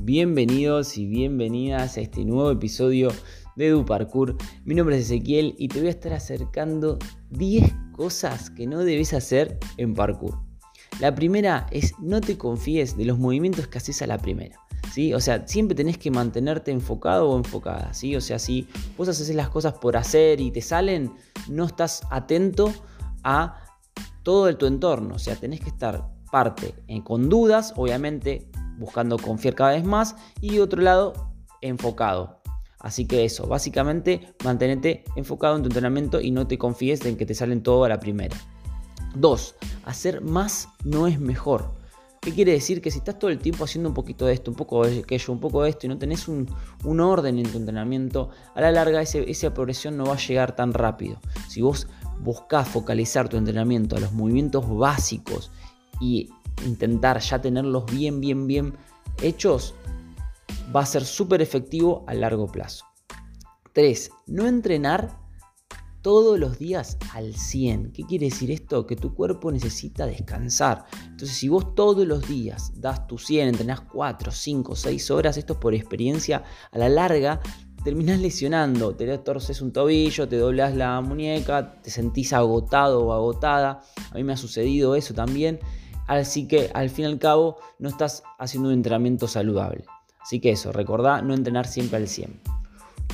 Bienvenidos y bienvenidas a este nuevo episodio de Du Parkour. Mi nombre es Ezequiel y te voy a estar acercando 10 cosas que no debes hacer en parkour. La primera es no te confíes de los movimientos que haces a la primera. ¿Sí? O sea, siempre tenés que mantenerte enfocado o enfocada, ¿sí? O sea, si vos haces las cosas por hacer y te salen, no estás atento a todo el, tu entorno, o sea, tenés que estar parte eh, con dudas, obviamente buscando confiar cada vez más y otro lado enfocado. Así que eso, básicamente mantenerte enfocado en tu entrenamiento y no te confíes en que te salen todo a la primera. 2. Hacer más no es mejor. ¿Qué quiere decir? Que si estás todo el tiempo haciendo un poquito de esto, un poco de aquello, un poco de esto y no tenés un, orden en tu entrenamiento, a la larga esa progresión no va a llegar tan rápido. Si vos buscás focalizar tu entrenamiento a los movimientos básicos y intentar ya tenerlos bien, bien, bien hechos, va a ser súper efectivo a largo plazo. 3. No entrenar todos los días al 100. ¿Qué quiere decir esto? Que tu cuerpo necesita descansar. Entonces, si vos todos los días das tu 100, entrenás 4, 5, 6 horas, esto es por experiencia, a la larga terminás lesionando, te torces un tobillo, te doblas la muñeca, te sentís agotado o agotada. A mí me ha sucedido eso también. Así que al fin y al cabo no estás haciendo un entrenamiento saludable. Así que eso, recordá no entrenar siempre al 100.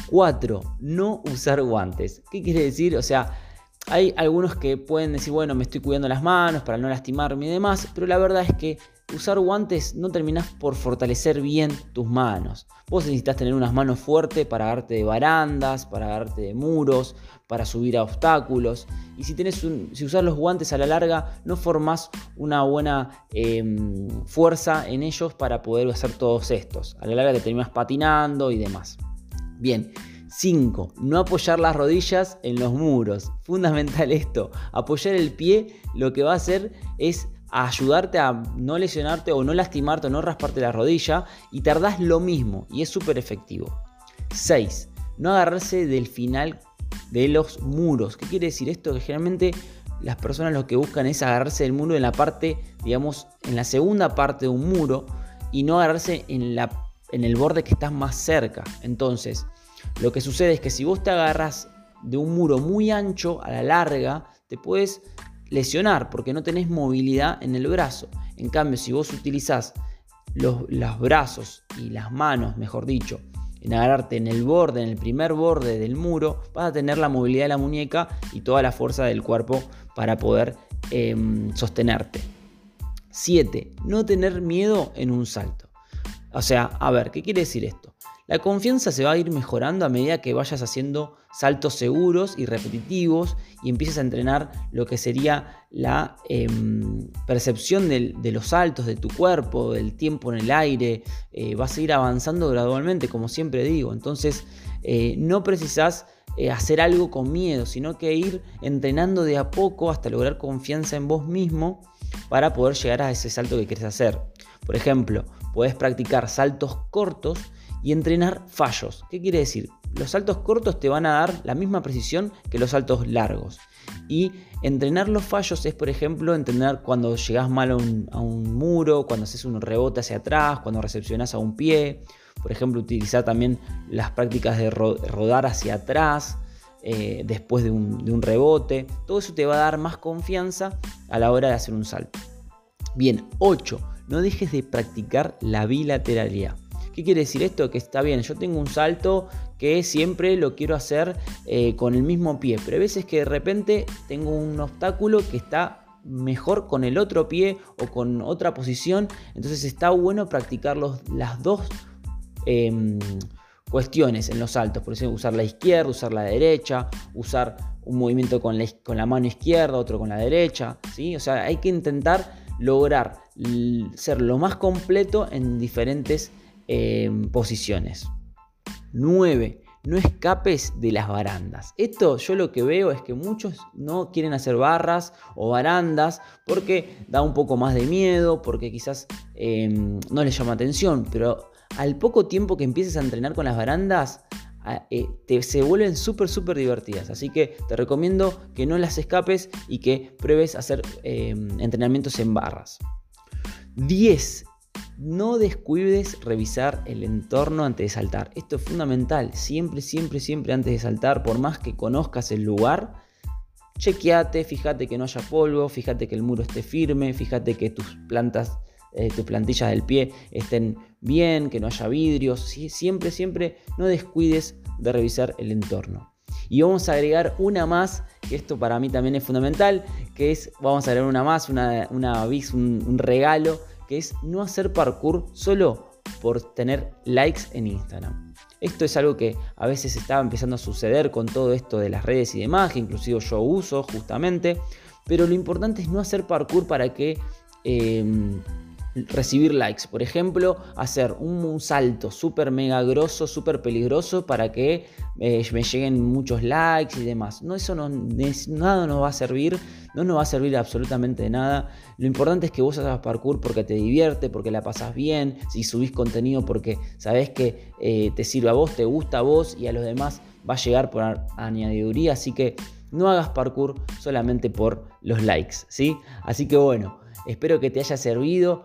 4. No usar guantes. ¿Qué quiere decir? O sea, hay algunos que pueden decir, bueno, me estoy cuidando las manos para no lastimarme y demás, pero la verdad es que usar guantes no terminas por fortalecer bien tus manos. Vos necesitas tener unas manos fuertes para agarrarte de barandas, para agarrarte de muros, para subir a obstáculos. Y si, tenés si usas los guantes a la larga, no formas una buena em, fuerza en ellos para poder hacer todos estos. A la larga te terminas patinando y demás. Bien. 5. No apoyar las rodillas en los muros. Fundamental esto. Apoyar el pie lo que va a hacer es ayudarte a no lesionarte o no lastimarte o no rasparte la rodilla y tardás lo mismo y es súper efectivo. 6. No agarrarse del final de los muros. ¿Qué quiere decir esto? Que generalmente las personas lo que buscan es agarrarse del muro en la parte, digamos, en la segunda parte de un muro y no agarrarse en, la, en el borde que estás más cerca. Entonces, lo que sucede es que si vos te agarras de un muro muy ancho a la larga, te puedes lesionar porque no tenés movilidad en el brazo. En cambio, si vos utilizás los, brazos y las manos, mejor dicho, en agarrarte en el borde, en el primer borde del muro, vas a tener la movilidad de la muñeca y toda la fuerza del cuerpo para poder em, sostenerte. 7. No tener miedo en un salto. O sea, a ver, ¿qué quiere decir esto? La confianza se va a ir mejorando a medida que vayas haciendo saltos seguros y repetitivos y empieces a entrenar lo que sería la em, percepción de, los saltos de tu cuerpo, del tiempo en el aire. Eh, vas a ir avanzando gradualmente, como siempre digo. Entonces, eh, no precisas eh, hacer algo con miedo, sino que ir entrenando de a poco hasta lograr confianza en vos mismo para poder llegar a ese salto que quieres hacer. Por ejemplo, puedes practicar saltos cortos y entrenar fallos. ¿Qué quiere decir? Los saltos cortos te van a dar la misma precisión que los saltos largos. Y entrenar los fallos es, por ejemplo, entrenar cuando llegas mal a un, muro, cuando haces un rebote hacia atrás, cuando recepcionas a un pie. Por ejemplo, utilizar también las prácticas de rodar hacia atrás eh, después de un, de un rebote. Todo eso te va a dar más confianza a la hora de hacer un salto. Bien, 8. No dejes de practicar la bilateralidad. ¿Qué quiere decir esto? Que está bien, yo tengo un salto que siempre lo quiero hacer eh, con el mismo pie, pero hay veces que de repente tengo un obstáculo que está mejor con el otro pie o con otra posición, entonces está bueno practicar las dos em, cuestiones en los saltos, por ejemplo, usar la izquierda, usar la derecha, usar un movimiento con la, con la mano izquierda, otro con la derecha, ¿sí? O sea, hay que intentar lograr ser lo más completo en diferentes posiciones. 9. No escapes de las barandas. Esto yo lo que veo es que muchos no quieren hacer barras o barandas porque da un poco más de miedo, porque quizás em, no les llama atención, pero al poco tiempo que empieces a entrenar con las barandas, eh, te, se vuelven súper, súper divertidas. Así que te recomiendo que no las escapes y que pruebes hacer em, entrenamientos en barras. 10. No descuides revisar el entorno antes de saltar. Esto es fundamental. Siempre, siempre, siempre antes de saltar, por más que conozcas el lugar, chequeate, fíjate que no haya polvo, fíjate que el muro esté firme, fíjate que tus plantas, eh, tus plantillas del pie estén bien, que no haya vidrios. Siempre, siempre no descuides de revisar el entorno. Y vamos a agregar una más, que esto para mí también es fundamental, que es, vamos a agregar una más, una, una un, regalo, que es no hacer parkour solo por tener likes en Instagram. Esto es algo que a veces estaba empezando a suceder con todo esto de las redes y demás, que inclusive yo uso justamente, pero lo importante es no hacer parkour para que... Em, recibir likes. Por ejemplo, hacer un, salto súper mega grosso, súper peligroso para que eh, me lleguen muchos likes y demás. No, eso no, nada nos va a servir, no nos va a servir absolutamente de nada. Lo importante es que vos hagas parkour porque te divierte, porque la pasas bien, si subís contenido porque sabés que eh, te sirve a vos, te gusta a vos y a los demás va a llegar por añadiduría. Así que no hagas parkour solamente por los likes, ¿sí? Así que bueno, espero que te haya servido